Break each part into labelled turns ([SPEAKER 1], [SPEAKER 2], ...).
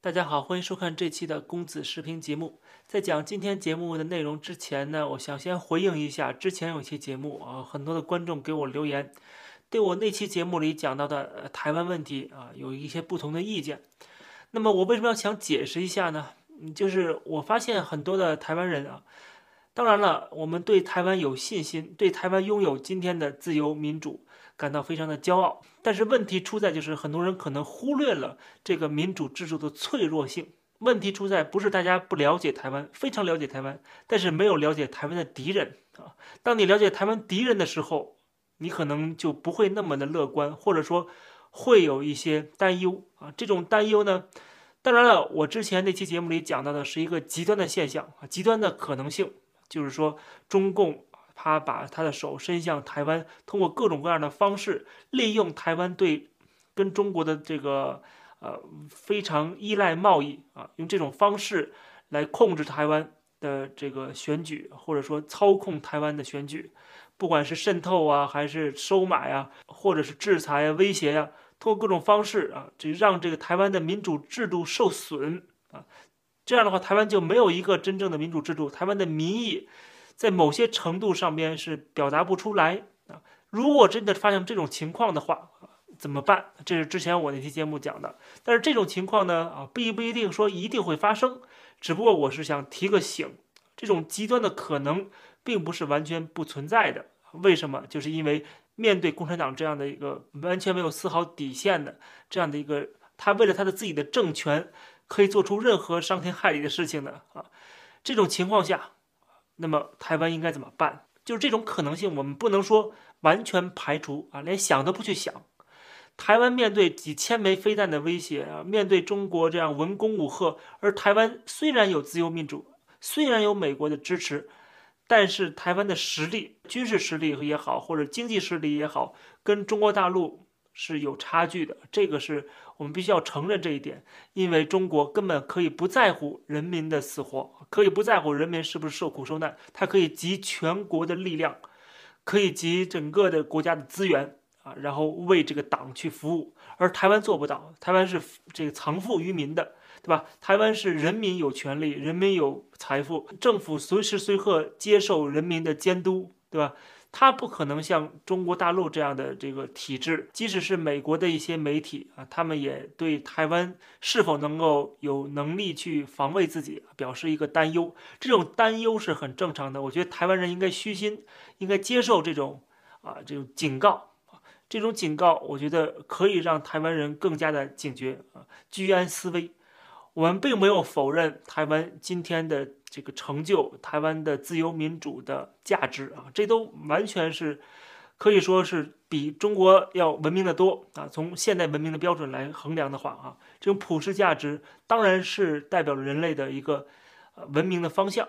[SPEAKER 1] 大家好，欢迎收看这期的公子视频节目。在讲今天节目的内容之前呢，我想先回应一下之前有一期节目啊，很多的观众给我留言，对我那期节目里讲到的呃台湾问题啊，有一些不同的意见。那么我为什么要想解释一下呢？就是我发现很多的台湾人啊，当然了，我们对台湾有信心，对台湾拥有今天的自由民主。感到非常的骄傲，但是问题出在就是很多人可能忽略了这个民主制度的脆弱性。问题出在不是大家不了解台湾，非常了解台湾，但是没有了解台湾的敌人啊。当你了解台湾敌人的时候，你可能就不会那么的乐观，或者说会有一些担忧啊。这种担忧呢，当然了，我之前那期节目里讲到的是一个极端的现象啊，极端的可能性，就是说中共。他把他的手伸向台湾，通过各种各样的方式，利用台湾对跟中国的这个呃非常依赖贸易啊，用这种方式来控制台湾的这个选举，或者说操控台湾的选举，不管是渗透啊，还是收买啊，或者是制裁啊、威胁呀，通过各种方式啊，就让这个台湾的民主制度受损啊。这样的话，台湾就没有一个真正的民主制度，台湾的民意。在某些程度上边是表达不出来啊！如果真的发生这种情况的话怎么办？这是之前我那期节目讲的。但是这种情况呢，啊，并不一定说一定会发生，只不过我是想提个醒，这种极端的可能并不是完全不存在的。为什么？就是因为面对共产党这样的一个完全没有丝毫底线的这样的一个，他为了他的自己的政权可以做出任何伤天害理的事情的啊！这种情况下。那么台湾应该怎么办？就是这种可能性，我们不能说完全排除啊，连想都不去想。台湾面对几千枚飞弹的威胁啊，面对中国这样文攻武赫，而台湾虽然有自由民主，虽然有美国的支持，但是台湾的实力，军事实力也好，或者经济实力也好，跟中国大陆。是有差距的，这个是我们必须要承认这一点，因为中国根本可以不在乎人民的死活，可以不在乎人民是不是受苦受难，它可以集全国的力量，可以集整个的国家的资源啊，然后为这个党去服务，而台湾做不到，台湾是这个藏富于民的，对吧？台湾是人民有权利，人民有财富，政府随时随刻接受人民的监督，对吧？它不可能像中国大陆这样的这个体制，即使是美国的一些媒体啊，他们也对台湾是否能够有能力去防卫自己表示一个担忧。这种担忧是很正常的。我觉得台湾人应该虚心，应该接受这种啊这种警告啊，这种警告，我觉得可以让台湾人更加的警觉啊，居安思危。我们并没有否认台湾今天的。这个成就台湾的自由民主的价值啊，这都完全是可以说是比中国要文明的多啊。从现代文明的标准来衡量的话啊，这种普世价值当然是代表了人类的一个文明的方向，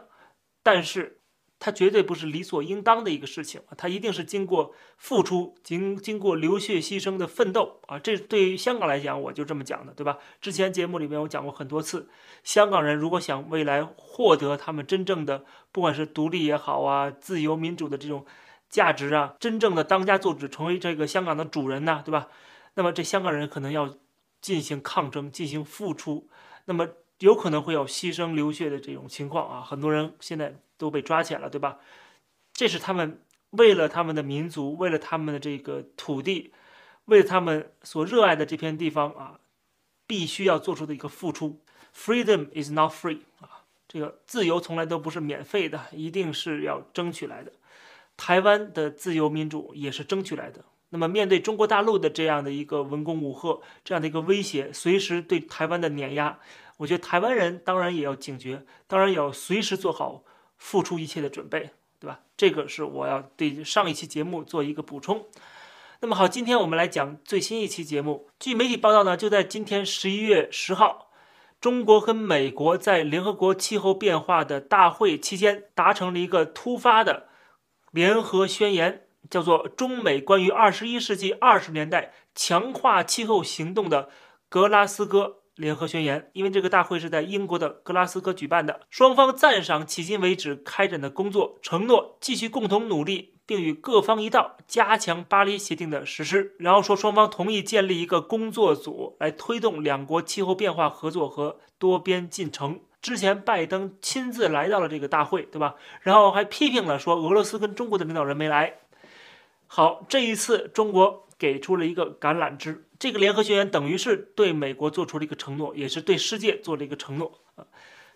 [SPEAKER 1] 但是。它绝对不是理所应当的一个事情啊，它一定是经过付出、经经过流血牺牲的奋斗啊。这对于香港来讲，我就这么讲的，对吧？之前节目里面我讲过很多次，香港人如果想未来获得他们真正的，不管是独立也好啊、自由民主的这种价值啊，真正的当家作主，成为这个香港的主人呢，对吧？那么这香港人可能要进行抗争、进行付出，那么有可能会有牺牲流血的这种情况啊。很多人现在。都被抓起来了，对吧？这是他们为了他们的民族，为了他们的这个土地，为了他们所热爱的这片地方啊，必须要做出的一个付出。Freedom is not free 啊，这个自由从来都不是免费的，一定是要争取来的。台湾的自由民主也是争取来的。那么，面对中国大陆的这样的一个文攻武赫，这样的一个威胁，随时对台湾的碾压，我觉得台湾人当然也要警觉，当然也要随时做好。付出一切的准备，对吧？这个是我要对上一期节目做一个补充。那么好，今天我们来讲最新一期节目。据媒体报道呢，就在今天十一月十号，中国和美国在联合国气候变化的大会期间达成了一个突发的联合宣言，叫做《中美关于二十一世纪二十年代强化气候行动的格拉斯哥》。联合宣言，因为这个大会是在英国的格拉斯哥举办的，双方赞赏迄今为止开展的工作，承诺继续共同努力，并与各方一道加强巴黎协定的实施。然后说双方同意建立一个工作组来推动两国气候变化合作和多边进程。之前拜登亲自来到了这个大会，对吧？然后还批评了说俄罗斯跟中国的领导人没来。好，这一次中国给出了一个橄榄枝，这个联合宣言等于是对美国做出了一个承诺，也是对世界做了一个承诺啊。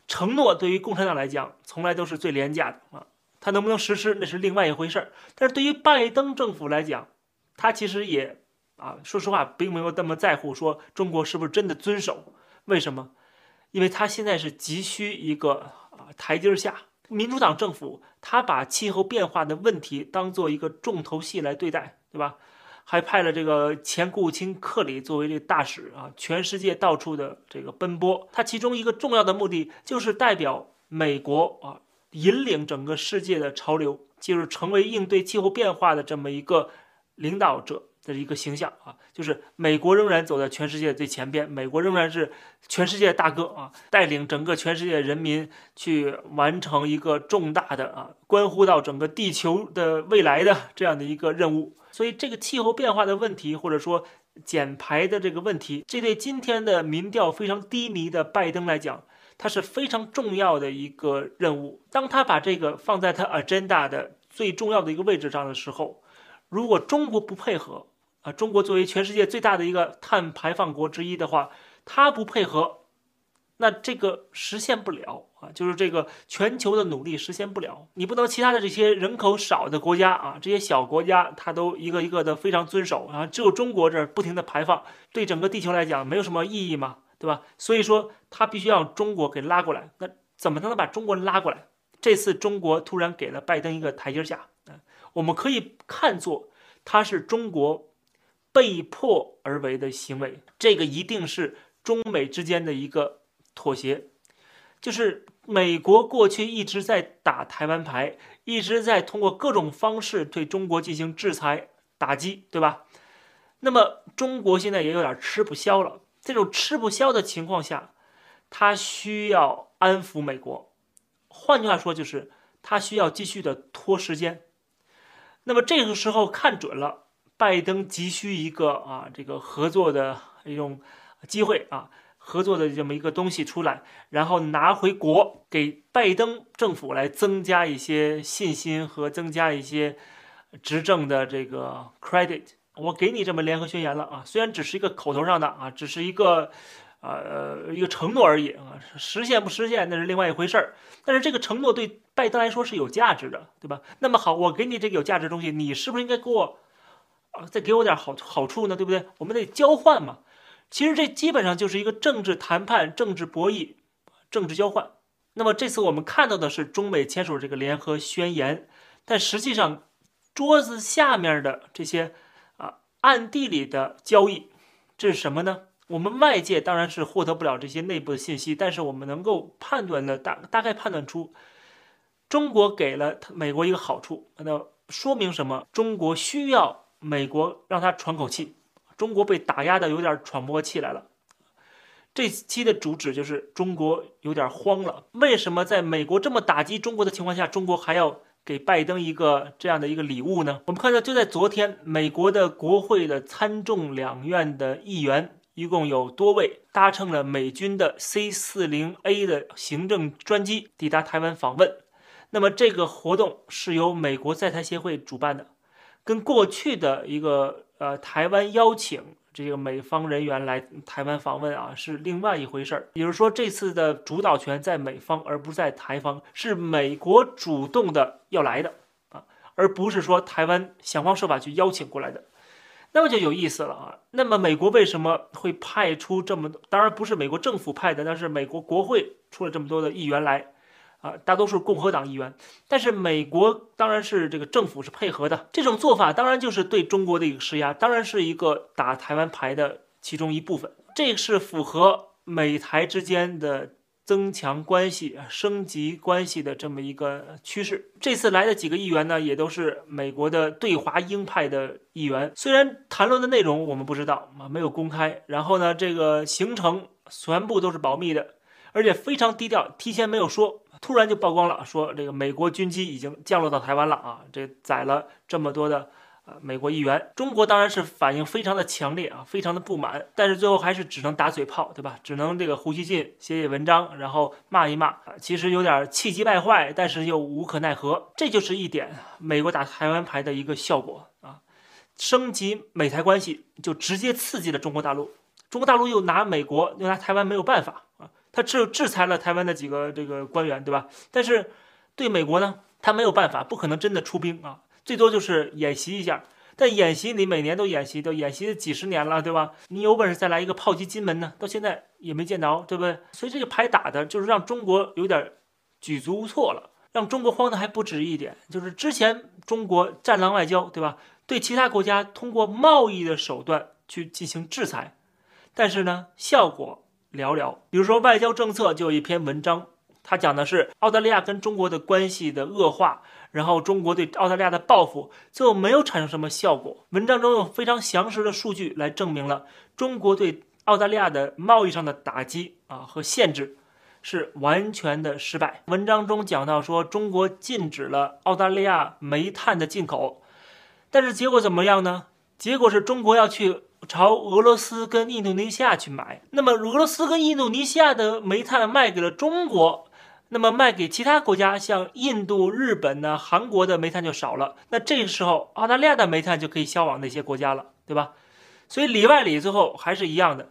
[SPEAKER 1] 承诺对于共产党来讲，从来都是最廉价的啊。他能不能实施，那是另外一回事儿。但是对于拜登政府来讲，他其实也啊，说实话，并没有那么在乎说中国是不是真的遵守。为什么？因为他现在是急需一个啊台阶下。民主党政府他把气候变化的问题当做一个重头戏来对待，对吧？还派了这个前国务卿克里作为这个大使啊，全世界到处的这个奔波。他其中一个重要的目的就是代表美国啊，引领整个世界的潮流，就是成为应对气候变化的这么一个领导者。的一个形象啊，就是美国仍然走在全世界最前边，美国仍然是全世界大哥啊，带领整个全世界人民去完成一个重大的啊，关乎到整个地球的未来的这样的一个任务。所以，这个气候变化的问题，或者说减排的这个问题，这对今天的民调非常低迷的拜登来讲，它是非常重要的一个任务。当他把这个放在他 agenda 的最重要的一个位置上的时候，如果中国不配合，啊，中国作为全世界最大的一个碳排放国之一的话，他不配合，那这个实现不了就是这个全球的努力实现不了。你不能其他的这些人口少的国家啊，这些小国家，它都一个一个的非常遵守啊，只有中国这儿不停的排放，对整个地球来讲没有什么意义嘛，对吧？所以说，他必须要中国给拉过来。那怎么才能把中国拉过来？这次中国突然给了拜登一个台阶下，啊，我们可以看作他是中国。被迫而为的行为，这个一定是中美之间的一个妥协。就是美国过去一直在打台湾牌，一直在通过各种方式对中国进行制裁打击，对吧？那么中国现在也有点吃不消了。这种吃不消的情况下，他需要安抚美国。换句话说，就是他需要继续的拖时间。那么这个时候看准了。拜登急需一个啊，这个合作的一种机会啊，合作的这么一个东西出来，然后拿回国，给拜登政府来增加一些信心和增加一些执政的这个 credit。我给你这么联合宣言了啊，虽然只是一个口头上的啊，只是一个呃一个承诺而已啊，实现不实现那是另外一回事儿。但是这个承诺对拜登来说是有价值的，对吧？那么好，我给你这个有价值的东西，你是不是应该给我？啊，再给我点好好处呢，对不对？我们得交换嘛。其实这基本上就是一个政治谈判、政治博弈、政治交换。那么这次我们看到的是中美签署这个联合宣言，但实际上桌子下面的这些啊暗地里的交易，这是什么呢？我们外界当然是获得不了这些内部的信息，但是我们能够判断的大大概判断出，中国给了美国一个好处，那说明什么？中国需要。美国让他喘口气，中国被打压的有点喘不过气来了。这期的主旨就是中国有点慌了。为什么在美国这么打击中国的情况下，中国还要给拜登一个这样的一个礼物呢？我们看到，就在昨天，美国的国会的参众两院的议员一共有多位搭乘了美军的 C-40A 的行政专机抵达台湾访问。那么这个活动是由美国在台协会主办的。跟过去的一个呃台湾邀请这个美方人员来台湾访问啊是另外一回事儿，也就是说这次的主导权在美方而不是在台方，是美国主动的要来的啊，而不是说台湾想方设法去邀请过来的，那么就有意思了啊。那么美国为什么会派出这么多？当然不是美国政府派的，但是美国国会出了这么多的议员来。啊，大多数共和党议员，但是美国当然是这个政府是配合的，这种做法当然就是对中国的一个施压，当然是一个打台湾牌的其中一部分，这是符合美台之间的增强关系、升级关系的这么一个趋势。这次来的几个议员呢，也都是美国的对华鹰派的议员，虽然谈论的内容我们不知道啊，没有公开，然后呢，这个行程全部都是保密的，而且非常低调，提前没有说。突然就曝光了，说这个美国军机已经降落到台湾了啊，这载了这么多的。呃，美国议员，中国当然是反应非常的强烈啊，非常的不满，但是最后还是只能打嘴炮，对吧？只能这个胡锡进写写文章，然后骂一骂啊，其实有点气急败坏，但是又无可奈何，这就是一点美国打台湾牌的一个效果啊，升级美台关系就直接刺激了中国大陆，中国大陆又拿美国又拿台湾没有办法啊，他只有制裁了台湾的几个这个官员，对吧？但是对美国呢，他没有办法，不可能真的出兵啊。最多就是演习一下，但演习你每年都演习，都演习几十年了，对吧？你有本事再来一个炮击金门呢？到现在也没见着，对不对？所以这个牌打的就是让中国有点举足无措了，让中国慌的还不止一点，就是之前中国战狼外交，对吧？对其他国家通过贸易的手段去进行制裁，但是呢，效果寥寥。比如说外交政策就有一篇文章，它讲的是澳大利亚跟中国的关系的恶化。然后中国对澳大利亚的报复最后没有产生什么效果。文章中有非常详实的数据来证明了中国对澳大利亚的贸易上的打击啊和限制是完全的失败。文章中讲到说，中国禁止了澳大利亚煤炭的进口，但是结果怎么样呢？结果是中国要去朝俄罗斯跟印度尼西亚去买，那么俄罗斯跟印度尼西亚的煤炭卖给了中国。那么卖给其他国家，像印度、日本呢、韩国的煤炭就少了。那这个时候，澳大利亚的煤炭就可以销往那些国家了，对吧？所以里外里最后还是一样的，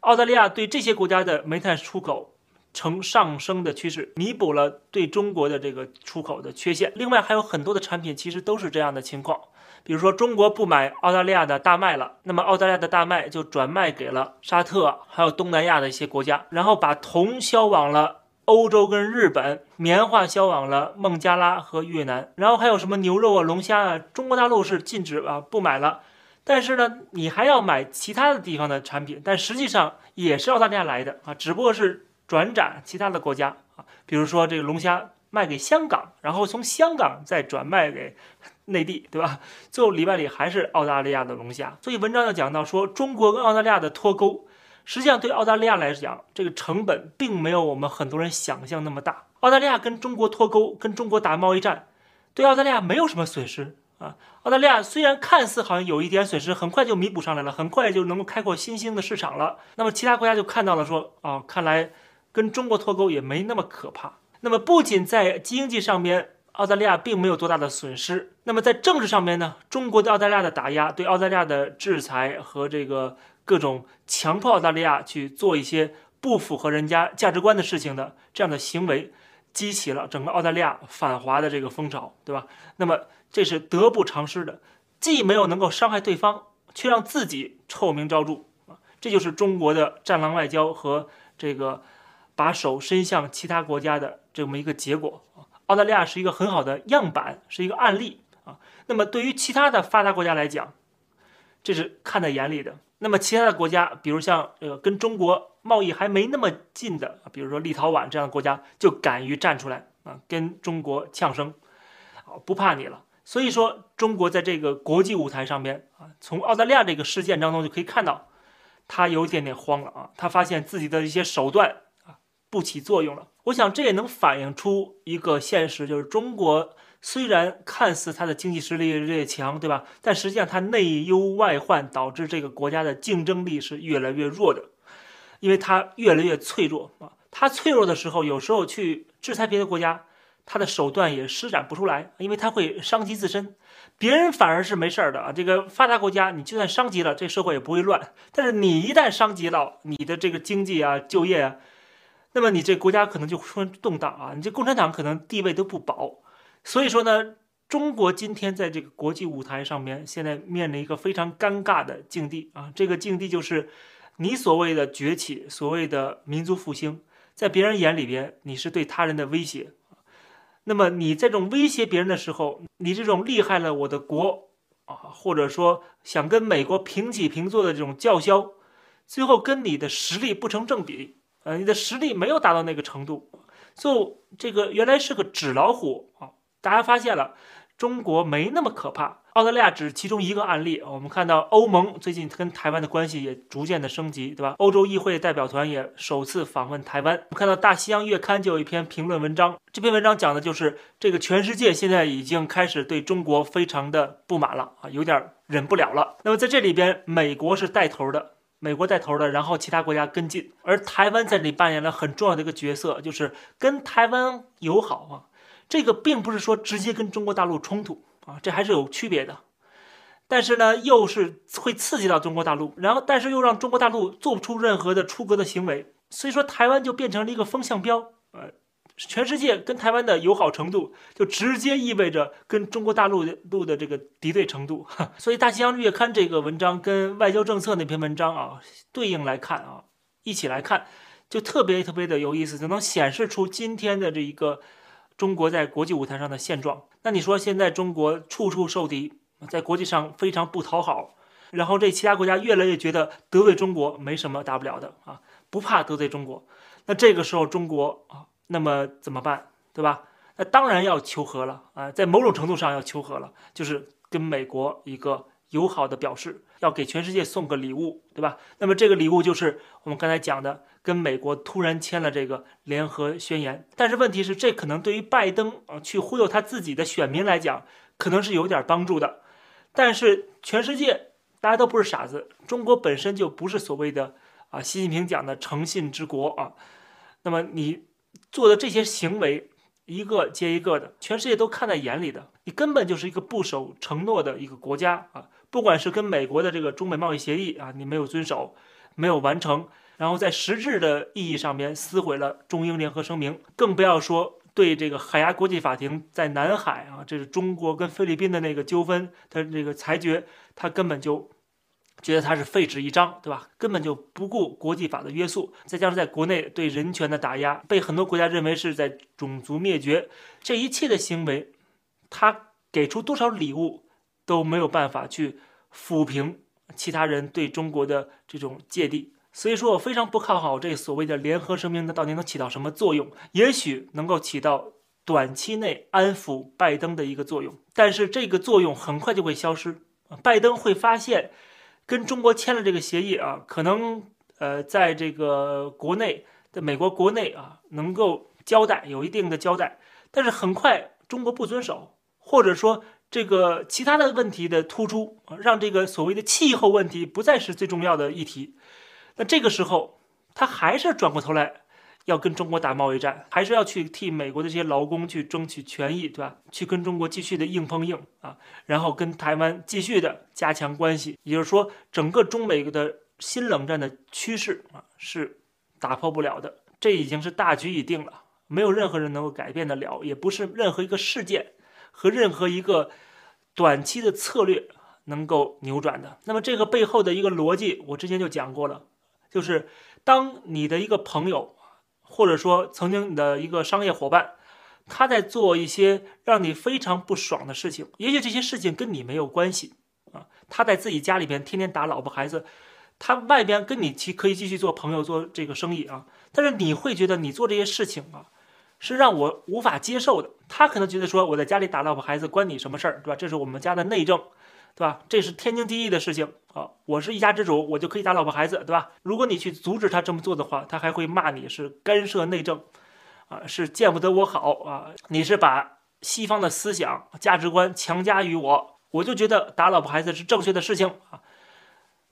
[SPEAKER 1] 澳大利亚对这些国家的煤炭出口呈上升的趋势，弥补了对中国的这个出口的缺陷。另外还有很多的产品其实都是这样的情况，比如说中国不买澳大利亚的大麦了，那么澳大利亚的大麦就转卖给了沙特，还有东南亚的一些国家，然后把铜销往了。欧洲跟日本棉花销往了孟加拉和越南，然后还有什么牛肉啊、龙虾啊，中国大陆是禁止啊不买了。但是呢，你还要买其他的地方的产品，但实际上也是澳大利亚来的啊，只不过是转展其他的国家啊，比如说这个龙虾卖给香港，然后从香港再转卖给内地，对吧？最后里外里还是澳大利亚的龙虾。所以文章要讲到说，中国跟澳大利亚的脱钩。实际上，对澳大利亚来讲，这个成本并没有我们很多人想象那么大。澳大利亚跟中国脱钩，跟中国打贸易战，对澳大利亚没有什么损失啊。澳大利亚虽然看似好像有一点损失，很快就弥补上来了，很快就能够开阔新兴的市场了。那么其他国家就看到了，说啊，看来跟中国脱钩也没那么可怕。那么不仅在经济上面，澳大利亚并没有多大的损失，那么在政治上面呢，中国对澳大利亚的打压，对澳大利亚的制裁和这个。各种强迫澳大利亚去做一些不符合人家价值观的事情的这样的行为，激起了整个澳大利亚反华的这个风潮，对吧？那么这是得不偿失的，既没有能够伤害对方，却让自己臭名昭著啊！这就是中国的战狼外交和这个把手伸向其他国家的这么一个结果！澳大利亚是一个很好的样板，是一个案例啊。那么对于其他的发达国家来讲，这是看在眼里的。那么其他的国家，比如像呃跟中国贸易还没那么近的，比如说立陶宛这样的国家，就敢于站出来啊，跟中国呛声，啊不怕你了。所以说，中国在这个国际舞台上面啊，从澳大利亚这个事件当中就可以看到，他有一点点慌了啊，他发现自己的一些手段不起作用了。我想这也能反映出一个现实，就是中国。虽然看似它的经济实力越来越强，对吧？但实际上它内忧外患，导致这个国家的竞争力是越来越弱的，因为它越来越脆弱啊。它脆弱的时候，有时候去制裁别的国家，它的手段也施展不出来，因为它会伤及自身。别人反而是没事儿的啊。这个发达国家，你就算伤及了，这社会也不会乱。但是你一旦伤及到你的这个经济啊、就业啊，那么你这国家可能就出现动荡啊。你这共产党可能地位都不保。所以说呢，中国今天在这个国际舞台上面，现在面临一个非常尴尬的境地啊。这个境地就是，你所谓的崛起，所谓的民族复兴，在别人眼里边，你是对他人的威胁。那么你这种威胁别人的时候，你这种厉害了我的国啊，或者说想跟美国平起平坐的这种叫嚣，最后跟你的实力不成正比，呃，你的实力没有达到那个程度，就这个原来是个纸老虎啊。大家发现了，中国没那么可怕，澳大利亚只是其中一个案例。我们看到欧盟最近跟台湾的关系也逐渐的升级，对吧？欧洲议会代表团也首次访问台湾。我们看到《大西洋月刊》就有一篇评论文章，这篇文章讲的就是这个全世界现在已经开始对中国非常的不满了啊，有点忍不了了。那么在这里边，美国是带头的。美国带头的，然后其他国家跟进，而台湾在这里扮演了很重要的一个角色，就是跟台湾友好啊。这个并不是说直接跟中国大陆冲突啊，这还是有区别的。但是呢，又是会刺激到中国大陆，然后但是又让中国大陆做不出任何的出格的行为，所以说台湾就变成了一个风向标，呃。全世界跟台湾的友好程度，就直接意味着跟中国大陆的陆的这个敌对程度。所以《大西洋月刊》这个文章跟外交政策那篇文章啊，对应来看啊，一起来看，就特别特别的有意思，就能显示出今天的这一个中国在国际舞台上的现状。那你说现在中国处处受敌，在国际上非常不讨好，然后这其他国家越来越觉得得罪中国没什么大不了的啊，不怕得罪中国。那这个时候中国啊。那么怎么办，对吧？那当然要求和了啊，在某种程度上要求和了，就是跟美国一个友好的表示，要给全世界送个礼物，对吧？那么这个礼物就是我们刚才讲的，跟美国突然签了这个联合宣言。但是问题是，这可能对于拜登啊去忽悠他自己的选民来讲，可能是有点帮助的。但是全世界大家都不是傻子，中国本身就不是所谓的啊习近平讲的诚信之国啊。那么你。做的这些行为，一个接一个的，全世界都看在眼里的。你根本就是一个不守承诺的一个国家啊！不管是跟美国的这个中美贸易协议啊，你没有遵守，没有完成，然后在实质的意义上面撕毁了中英联合声明，更不要说对这个海牙国际法庭在南海啊，这是中国跟菲律宾的那个纠纷，它这个裁决，它根本就。觉得他是废纸一张，对吧？根本就不顾国际法的约束，再加上在国内对人权的打压，被很多国家认为是在种族灭绝。这一切的行为，他给出多少礼物都没有办法去抚平其他人对中国的这种芥蒂。所以说我非常不看好这所谓的联合声明，它到底能起到什么作用？也许能够起到短期内安抚拜登的一个作用，但是这个作用很快就会消失。拜登会发现。跟中国签了这个协议啊，可能呃，在这个国内的美国国内啊，能够交代有一定的交代，但是很快中国不遵守，或者说这个其他的问题的突出，让这个所谓的气候问题不再是最重要的议题，那这个时候他还是转过头来。要跟中国打贸易战，还是要去替美国的这些劳工去争取权益，对吧？去跟中国继续的硬碰硬啊，然后跟台湾继续的加强关系。也就是说，整个中美的新冷战的趋势啊是打破不了的，这已经是大局已定了，没有任何人能够改变得了，也不是任何一个事件和任何一个短期的策略能够扭转的。那么这个背后的一个逻辑，我之前就讲过了，就是当你的一个朋友。或者说，曾经你的一个商业伙伴，他在做一些让你非常不爽的事情，也许这些事情跟你没有关系啊。他在自己家里边天天打老婆孩子，他外边跟你其可以继续做朋友做这个生意啊。但是你会觉得你做这些事情啊，是让我无法接受的。他可能觉得说我在家里打老婆孩子关你什么事儿，对吧？这是我们家的内政。对吧？这是天经地义的事情啊！我是一家之主，我就可以打老婆孩子，对吧？如果你去阻止他这么做的话，他还会骂你是干涉内政，啊，是见不得我好啊！你是把西方的思想价值观强加于我，我就觉得打老婆孩子是正确的事情啊！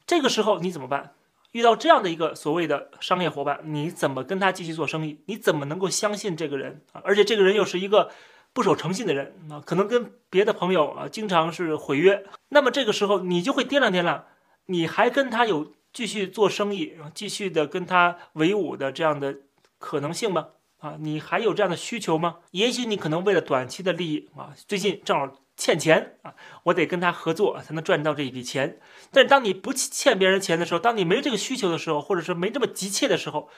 [SPEAKER 1] 这个时候你怎么办？遇到这样的一个所谓的商业伙伴，你怎么跟他继续做生意？你怎么能够相信这个人啊？而且这个人又是一个。不守诚信的人啊，可能跟别的朋友啊，经常是毁约。那么这个时候，你就会掂量掂量，你还跟他有继续做生意、继续的跟他为伍的这样的可能性吗？啊，你还有这样的需求吗？也许你可能为了短期的利益啊，最近正好欠钱啊，我得跟他合作才能赚到这一笔钱。但当你不欠别人钱的时候，当你没这个需求的时候，或者是没这么急切的时候，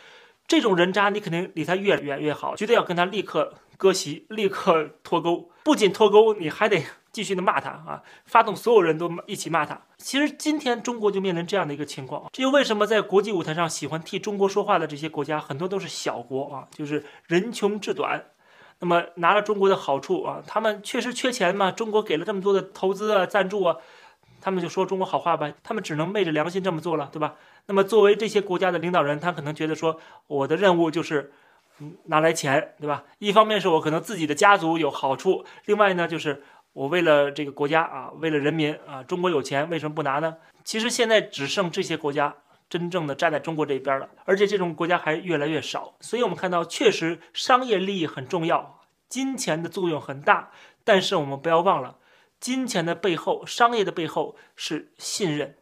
[SPEAKER 1] 这种人渣你肯定离他越远越好，绝对要跟他立刻。割席，立刻脱钩。不仅脱钩，你还得继续的骂他啊！发动所有人都一起骂他。其实今天中国就面临这样的一个情况，这就为什么在国际舞台上喜欢替中国说话的这些国家，很多都是小国啊，就是人穷志短。那么拿了中国的好处啊，他们确实缺钱嘛，中国给了这么多的投资啊、赞助啊，他们就说中国好话吧，他们只能昧着良心这么做了，对吧？那么作为这些国家的领导人，他可能觉得说，我的任务就是拿来钱，对吧？一方面是我可能自己的家族有好处，另外呢，就是我为了这个国家啊，为了人民啊，中国有钱，为什么不拿呢？其实现在只剩这些国家。真正的站在中国这边了，而且这种国家还越来越少，所以我们看到，确实商业利益很重要，金钱的作用很大，但是我们不要忘了，金钱的背后，商业的背后是信任，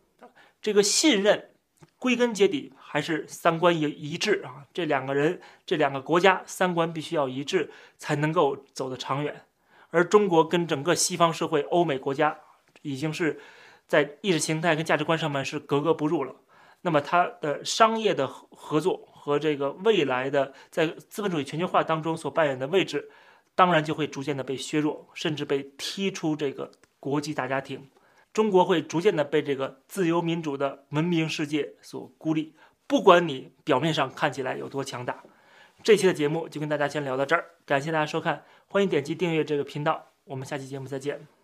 [SPEAKER 1] 这个信任归根结底还是三观一一致啊，这两个人，这两个国家三观必须要一致，才能够走得长远，而中国跟整个西方社会、欧美国家已经是在意识形态跟价值观上面是格格不入了。那么它的商业的合作和这个未来的在资本主义全球化当中所扮演的位置，当然就会逐渐的被削弱，甚至被踢出这个国际大家庭。中国会逐渐的被这个自由民主的文明世界所孤立。不管你表面上看起来有多强大，这期的节目就跟大家先聊到这儿，感谢大家收看，欢迎点击订阅这个频道，我们下期节目再见。